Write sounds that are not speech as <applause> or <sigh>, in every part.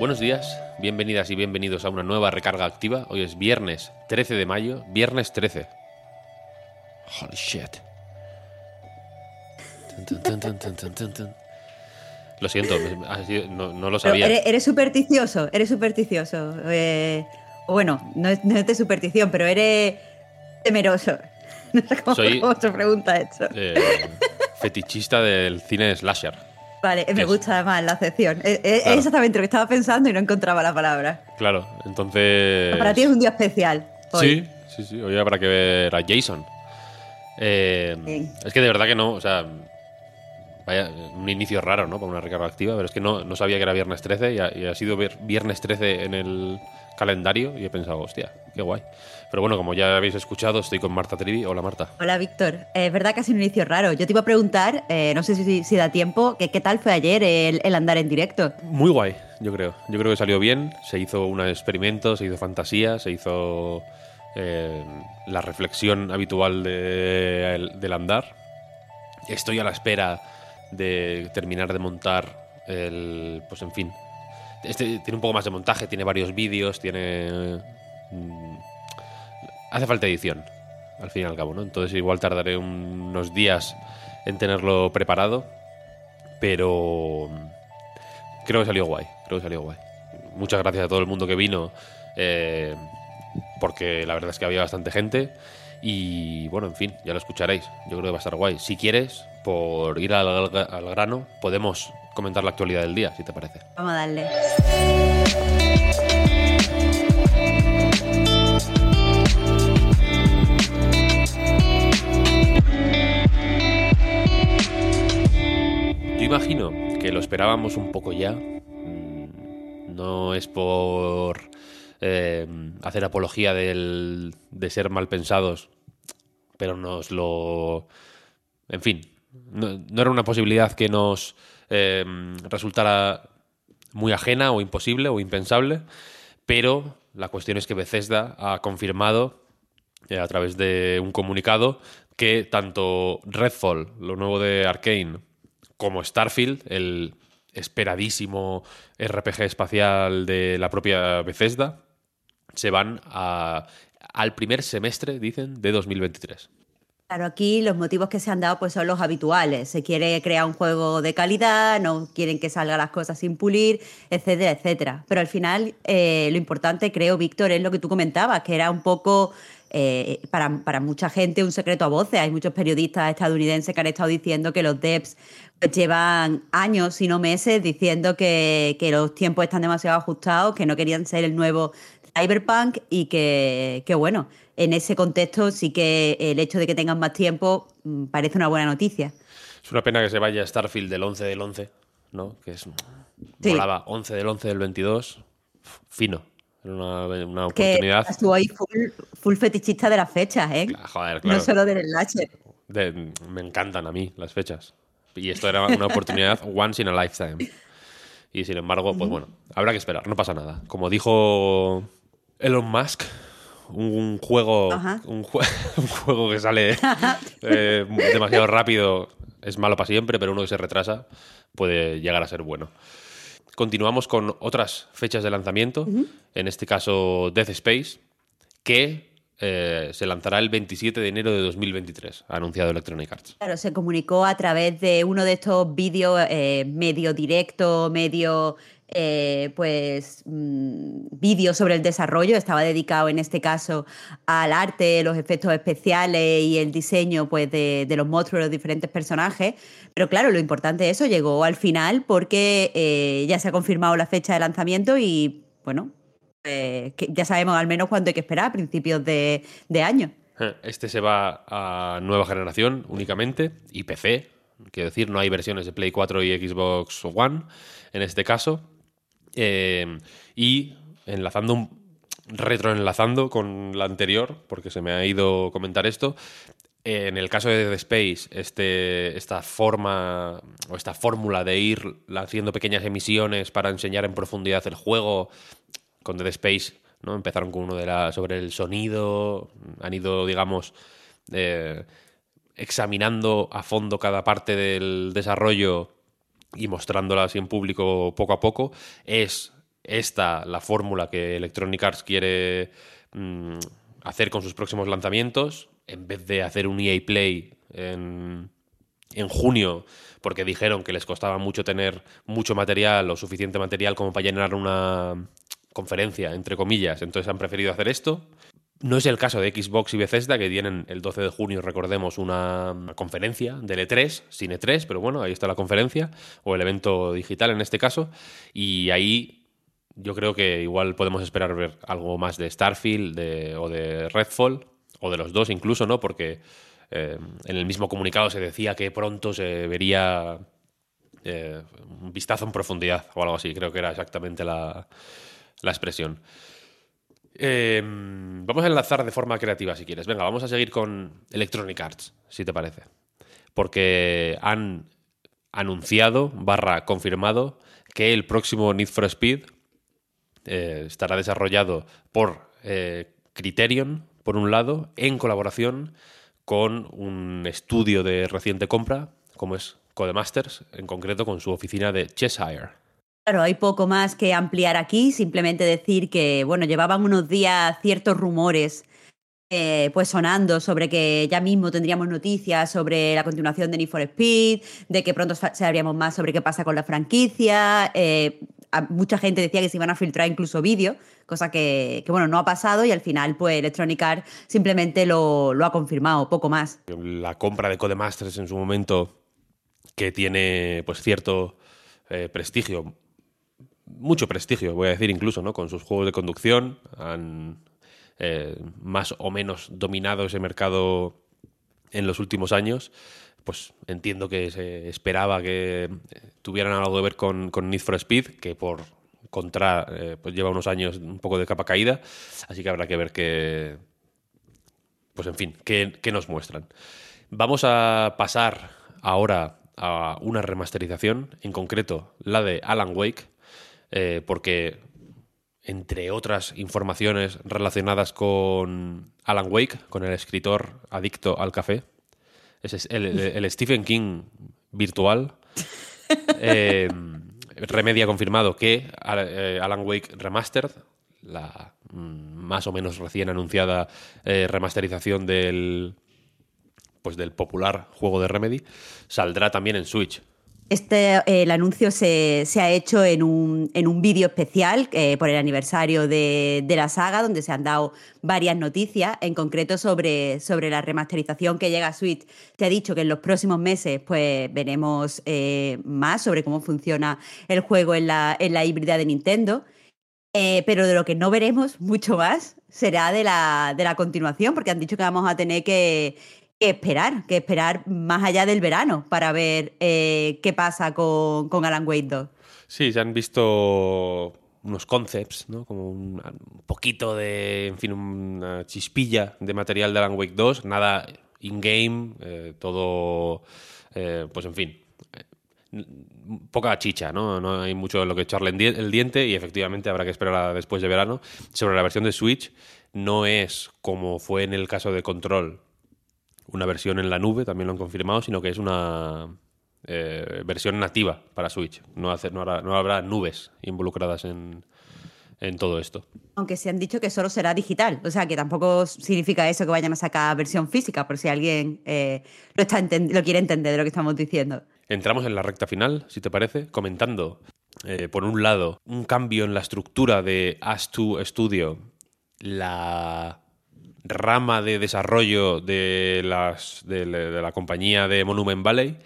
Buenos días, bienvenidas y bienvenidos a una nueva recarga activa. Hoy es viernes 13 de mayo, viernes 13. Holy shit. Tun, tun, tun. Lo siento, no, no lo sabía. eres, eres supersticioso, eres supersticioso. Eh, bueno, no es, no es de superstición, pero eres temeroso. <laughs> No sé cómo, Soy- cómo se pregunta esto. Eh, fetichista del cine slasher. Vale, me es? gusta además la acepción. Es, es Claro. exactamente lo que estaba pensando y no encontraba la palabra. Claro, entonces. Para ti es un día especial. hoy. Sí, sí, sí. Hoy habrá que ver a Jason. Eh, es que de verdad que no, o sea, vaya, un inicio raro, ¿no? Para una recarga activa, pero es que no, no sabía que era viernes 13 y ha, y ha sido vier- viernes 13 en el calendario y he pensado, hostia, qué guay. Pero bueno, como ya habéis escuchado, estoy con Marta Trivi. Hola, Marta. Hola, Víctor. Eh, Es verdad que ha sido un inicio raro. Yo te iba a preguntar, eh, no sé si, si da tiempo, que qué tal fue ayer el, el andar en directo. Muy guay, yo creo. Yo creo que salió bien. Se hizo un experimento, se hizo fantasía, se hizo eh, la reflexión habitual de- el- del andar. Estoy a la espera de terminar de montar el. Pues en fin. Este tiene un poco más de montaje, tiene varios vídeos, tiene. mm, hace falta edición, al fin y al cabo, ¿no? Entonces igual tardaré unos días en tenerlo preparado. Pero creo que salió guay. Creo que salió guay. Muchas gracias a todo el mundo que vino. eh, porque la verdad es que había bastante gente. Y bueno, en fin, ya lo escucharéis. Yo creo que va a estar guay. Si quieres, por ir al, al grano, podemos comentar la actualidad del día, si te parece. Vamos a darle. Yo imagino que lo esperábamos un poco ya. Mm, No es por eh, hacer apología del- de ser mal pensados, pero nos lo... En fin, no, era una posibilidad que nos eh, resultara muy ajena o imposible o impensable, pero la cuestión es que Bethesda ha confirmado eh, a través de un comunicado que tanto Redfall, lo nuevo de Arkane, como Starfield, el esperadísimo RPG espacial de la propia Bethesda, se van a- al primer semestre, dicen, de 2023. Claro, aquí los motivos que se han dado pues son los habituales. Se quiere crear un juego de calidad, no quieren que salgan las cosas sin pulir, etcétera, etcétera. Pero al final eh, lo importante, creo, Víctor, es lo que tú comentabas, que era un poco eh, para, para mucha gente un secreto a voces. Hay muchos periodistas estadounidenses que han estado diciendo que los devs pues, llevan años, si no meses, diciendo que los tiempos están demasiado ajustados, que no querían ser el nuevo Cyberpunk y que, que, bueno, en ese contexto sí que el hecho de que tengan más tiempo mm, parece una buena noticia. Es una pena que se vaya Starfield del 11 del 11, ¿no? Que es... Sí. Volaba 11 del 11 del 22. Fino. Era una, una Que oportunidad. estuvo ahí full, full fetichista de las fechas, ¿eh? Joder, claro. No solo del enlace. De- me encantan a mí las fechas. Y esto era una oportunidad <laughs> once in a lifetime. Y sin embargo, pues bueno, habrá que esperar, no pasa nada. Como dijo Elon Musk, un juego, un, jue- <laughs> un juego que sale <laughs> eh, demasiado rápido es malo para siempre, pero uno que se retrasa puede llegar a ser bueno. Continuamos con otras fechas de lanzamiento, en este caso Death Space, que eh, se lanzará el 27 de enero de 2023, ha anunciado Electronic Arts. Claro, se comunicó a través de uno de estos vídeos eh, medio directo, medio eh, pues mm, vídeo sobre el desarrollo. Estaba dedicado en este caso al arte, los efectos especiales y el diseño pues, de, los monstruos, los diferentes personajes. Pero claro, lo importante de eso llegó al final porque eh, ya se ha confirmado la fecha de lanzamiento y bueno, eh, ya sabemos al menos cuánto hay que esperar a principios de, de año. Este se va a nueva generación únicamente y PC, quiero decir, no hay versiones de Play 4 y Xbox One en este caso. Eh, y enlazando un, retroenlazando con la anterior, porque se me ha ido comentar esto. En el caso de Dead Space, este, esta forma o esta fórmula de ir haciendo pequeñas emisiones para enseñar en profundidad el juego, con Dead Space, ¿no? Empezaron con uno de la, sobre el sonido, han ido, digamos, eh, examinando a fondo cada parte del desarrollo y mostrándola así en público poco a poco. Es esta la fórmula que Electronic Arts quiere mm, hacer con sus próximos lanzamientos, en vez de hacer un EA Play en, en junio, porque dijeron que les costaba mucho tener mucho material o suficiente material como para llenar una conferencia, entre comillas. Entonces han preferido hacer esto. No es el caso de Xbox y Bethesda, que tienen el 12 de junio, recordemos, una conferencia del E3, sin E3, pero bueno, ahí está la conferencia, o el evento digital en este caso, y ahí yo creo que igual podemos esperar ver algo más de Starfield o de Redfall, o de los dos incluso, ¿no? Porque eh, en el mismo comunicado se decía que pronto se vería eh, un vistazo en profundidad o algo así, creo que era exactamente la, expresión. Eh, vamos a enlazar de forma creativa si quieres. Venga, vamos a seguir con Electronic Arts, si te parece. Porque han anunciado, barra confirmado, que el próximo Need for Speed eh, estará desarrollado por eh, Criterion, por un lado, en colaboración con un estudio de reciente compra, como es Codemasters, en concreto con su oficina de Cheshire. Claro, hay poco más que ampliar aquí, simplemente decir que, bueno, llevaban unos días ciertos rumores eh, pues sonando sobre que ya mismo tendríamos noticias sobre la continuación de Need for Speed, de que pronto sabríamos más sobre qué pasa con la franquicia mucha gente decía que se iban a filtrar incluso vídeos, cosa que, bueno, no ha pasado y al final, pues Electronic Arts simplemente lo, ha confirmado, poco más. La compra de Codemasters en su momento, que tiene pues cierto eh, prestigio, mucho prestigio, voy a decir incluso, ¿no? Con sus juegos de conducción, han eh, más o menos dominado ese mercado en los últimos años pues entiendo que se esperaba que eh, tuvieran algo que ver con, Need for Speed, que por contra eh, pues lleva unos años un poco de capa caída, así que habrá que ver qué, pues en fin, qué, nos muestran. Vamos a pasar ahora a una remasterización, en concreto la de Alan Wake, eh, porque entre otras informaciones relacionadas con Alan Wake, con el escritor adicto al café, es el, Stephen King virtual. <laughs> Eh, Remedy ha confirmado que eh, Alan Wake Remastered, la mm, más o menos recién anunciada eh, remasterización del, pues del popular juego de Remedy, saldrá también en Switch. Este, eh, el anuncio se, ha hecho en un, en un vídeo especial eh, por el aniversario de, la saga, donde se han dado varias noticias, en concreto sobre, sobre la remasterización que llega a Switch. Se ha dicho que en los próximos meses pues, veremos eh, más sobre cómo funciona el juego en la, en la híbrida de Nintendo. pero de lo que no veremos mucho más será de la, de la continuación, porque han dicho que vamos a tener que que esperar, que esperar más allá del verano para ver eh, qué pasa con, Alan Wake 2. Sí, se han visto unos concepts, ¿no? Como un, poquito de, en fin, una chispilla de material de Alan Wake 2, nada in-game, eh, todo, eh, pues en fin, poca chicha, ¿no? No hay mucho de lo que echarle el diente y efectivamente habrá que esperar después de verano. Sobre la versión de Switch, no es como fue en el caso de Control, una versión en la nube, también lo han confirmado, sino que es una eh, versión nativa para Switch. No, no, habrá, nubes involucradas en, todo esto. Aunque se han dicho que solo será digital, o sea que tampoco significa eso que vayan a sacar versión física, por si alguien eh, lo, está lo quiere entender de lo que estamos diciendo. Entramos en la recta final, si te parece, comentando, eh, por un lado, un cambio en la estructura de As2 Studio, la rama de desarrollo de, las, de, la compañía de Monument Valley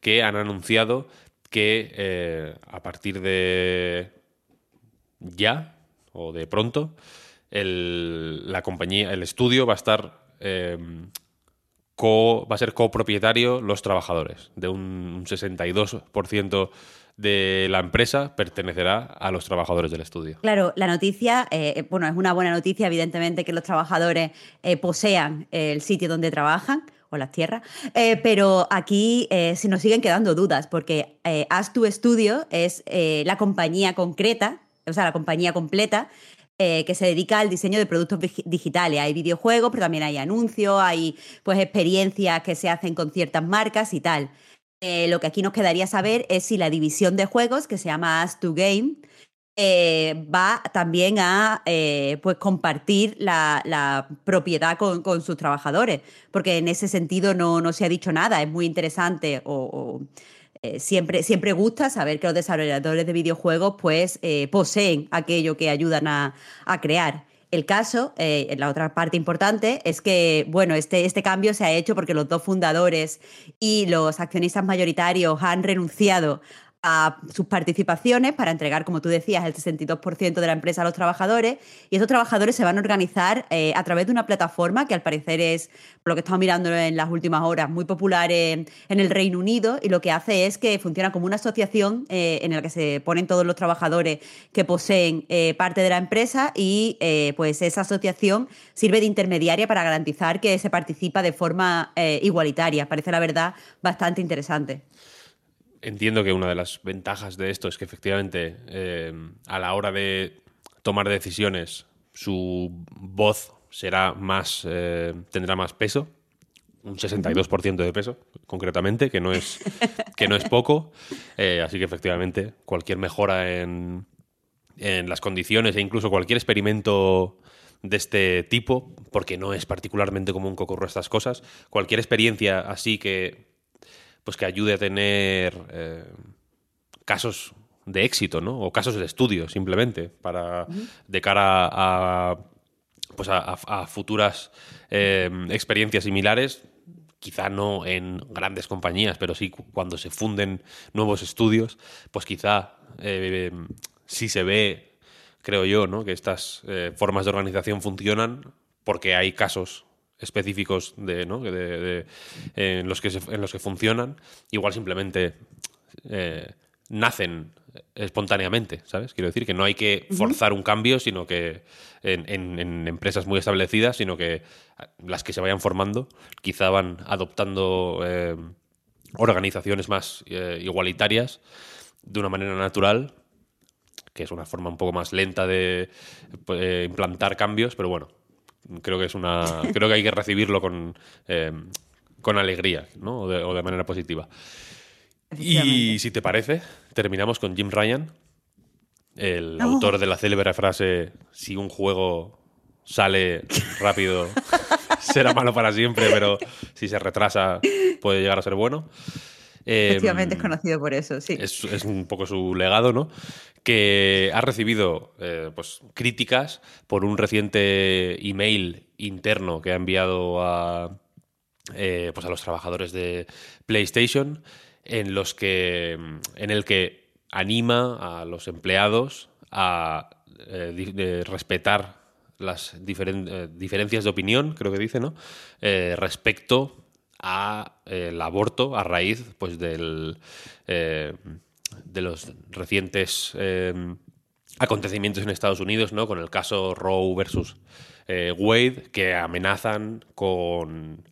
que han anunciado que eh, a partir de ya o de pronto el, la compañía, el estudio va a estar em, va a ser copropietario los trabajadores. De un 62% de la empresa pertenecerá a los trabajadores del estudio. Claro, la noticia, eh, bueno, es una buena noticia, evidentemente, que los trabajadores eh, posean el sitio donde trabajan o las tierras, eh, pero aquí se nos siguen quedando dudas, porque Astu Studio es la compañía concreta, o sea, la compañía completa que se dedica al diseño de productos digitales. Hay videojuegos, pero también hay anuncios, hay pues experiencias que se hacen con ciertas marcas y tal. Eh, lo que aquí nos quedaría saber es si la división de juegos, que se llama As to Game, eh, va también a eh, pues compartir la, propiedad con, sus trabajadores, porque en ese sentido no, no, se ha dicho nada, es muy interesante o, siempre, siempre gusta saber que los desarrolladores de videojuegos pues poseen aquello que ayudan a, a crear. El caso, eh, la otra parte importante, es que, bueno, este, este cambio se ha hecho porque los dos fundadores y los accionistas mayoritarios han renunciado a sus participaciones para entregar, como tú decías, el 62% de la empresa a los trabajadores. Y esos trabajadores se van a organizar eh, a través de una plataforma que al parecer es, por lo que estamos mirando en las últimas horas, muy popular en, el Reino Unido. Y lo que hace es que funciona como una asociación eh, en la que se ponen todos los trabajadores que poseen eh, parte de la empresa y pues esa asociación sirve de intermediaria para garantizar que se participa de forma igualitaria. Parece la verdad bastante interesante entiendo que una de las ventajas de esto es que efectivamente eh, a la hora de tomar decisiones su voz será más eh, tendrá más peso un 62% de peso concretamente que no es que no es <laughs> poco eh, así que efectivamente cualquier mejora en, en las condiciones e incluso cualquier experimento de este tipo, porque no es particularmente común que ocurra estas cosas. Cualquier experiencia así que pues que ayude a tener eh, casos de éxito, ¿no? O casos de estudio, simplemente, para de cara a, pues a, futuras eh, experiencias similares, quizá no en grandes compañías, pero sí cuando se funden nuevos estudios, pues quizá eh, sí se ve, creo yo, ¿no? que estas formas de organización funcionan porque hay casos específicos de, ¿no? de, en, los que en los que funcionan, igual simplemente eh, nacen espontáneamente, ¿sabes? Quiero decir que no hay que forzar un cambio, sino que en, empresas muy establecidas, sino que las que se vayan formando quizá van adoptando eh, organizaciones más eh, igualitarias de una manera natural, que es una forma un poco más lenta de implantar cambios, pero bueno, creo que es una creo que hay que recibirlo con, eh, con alegría ¿no? o, de, manera positiva. Y si te parece, terminamos con Jim Ryan, el autor de la célebre frase, si un juego sale rápido, <laughs> será malo para siempre, pero si se retrasa puede llegar a ser bueno. Efectivamente es em, conocido por eso, sí. Es, es, un poco su legado, ¿no? Que ha recibido eh, pues, críticas por un reciente email interno que ha enviado a, eh, pues a los trabajadores de PlayStation, en los que. en el que anima a los empleados a eh, respetar las diferencias de opinión, creo que dice, ¿no? respecto a eh, aborto a raíz pues del eh, de los recientes eh, acontecimientos en Estados Unidos, ¿no? Con el caso Roe versus Wade, que amenazan con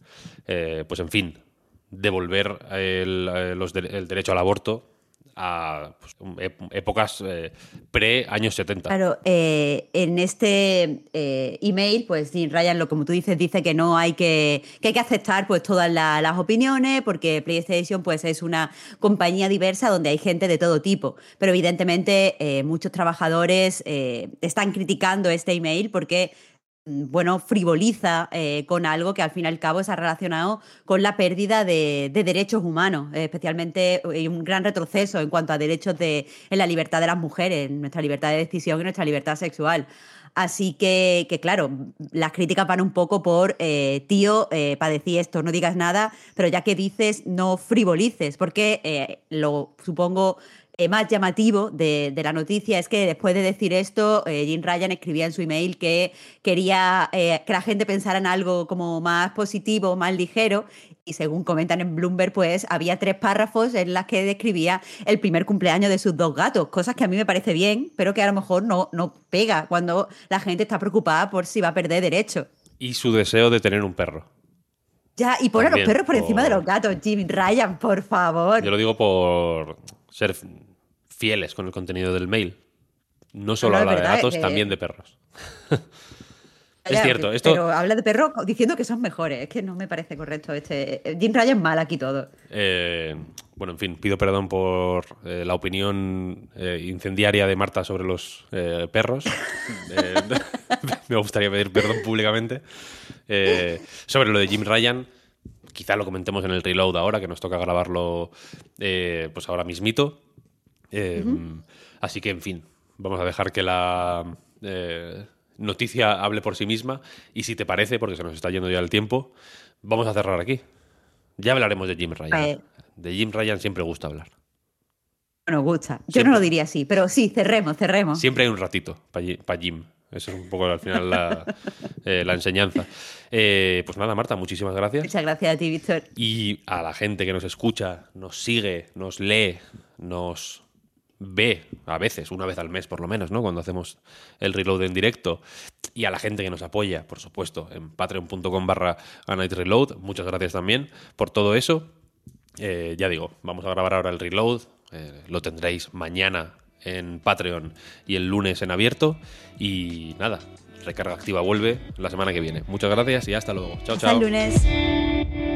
pues en fin, devolver el, el derecho al aborto a pues, épocas eh, pre-años 70. Claro, eh, en este eh, email, pues Ryan, lo como tú dices, dice que no hay que, que hay que aceptar pues todas las opiniones, porque PlayStation pues es una compañía diversa donde hay gente de todo tipo. Pero evidentemente muchos trabajadores están criticando este email porque bueno, frivoliza eh, con algo que al fin y al cabo está relacionado con la pérdida de, derechos humanos, especialmente eh, un gran retroceso en cuanto a derechos de, en la libertad de las mujeres, en nuestra libertad de decisión y nuestra libertad sexual. Así que, que, claro, las críticas van un poco por, eh, tío, decir esto, no digas nada, pero ya que dices, no frivolices, porque lo supongo eh, más llamativo de, de, la noticia es que después de decir esto, eh, Jim Ryan escribía en su email que quería eh, que la gente pensara en algo como más positivo, más ligero. Y según comentan en Bloomberg, pues había tres párrafos en las que describía el primer cumpleaños de sus dos gatos, cosas que a mí me parece bien, pero que a lo mejor no, no pega cuando la gente está preocupada por si va a perder derecho. Y su deseo de tener un perro. Ya, y pone a los perros por, por encima de los gatos, Jim Ryan, por favor. Yo lo digo por ser fieles con el contenido del mail. No solo no, habla verdad, de gatos, que... también de perros. <laughs> es cierto, esto. Pero habla de perros diciendo que son mejores. Es que no me parece correcto. Este Jim Ryan mal aquí todo. Eh, bueno, en fin, pido perdón por eh, la opinión eh, incendiaria de Marta sobre los eh, perros. <laughs> <laughs> me gustaría pedir perdón públicamente. sobre lo de Jim Ryan, quizá lo comentemos en el reload ahora, que nos toca grabarlo pues ahora mismito. Eh, uh -huh. Así que, en fin, vamos a dejar que la eh, noticia hable por sí misma. Y si te parece, porque se nos está yendo ya el tiempo, vamos a cerrar aquí. Ya hablaremos de Jim Ryan. Eh. De Jim Ryan siempre gusta hablar. Nos gusta. Yo siempre. no lo diría así, pero sí, cerremos, cerremos. Siempre hay un ratito para pa Jim. Eso es un poco al final la, <laughs> eh, la enseñanza. Eh, pues nada, Marta, muchísimas gracias. Muchas gracias a ti, Víctor. Y a la gente que nos escucha, nos sigue, nos lee, nos ve a veces, una vez al mes por lo menos, ¿no? Cuando hacemos el reload en directo. Y a la gente que nos apoya, por supuesto, en patreon.com barra reload. Muchas gracias también por todo eso. Eh, ya digo, vamos a grabar ahora el reload. Eh, lo tendréis mañana en Patreon y el lunes en abierto. Y nada, recarga activa vuelve la semana que viene. Muchas gracias y hasta luego. Chao, hasta chao. el lunes.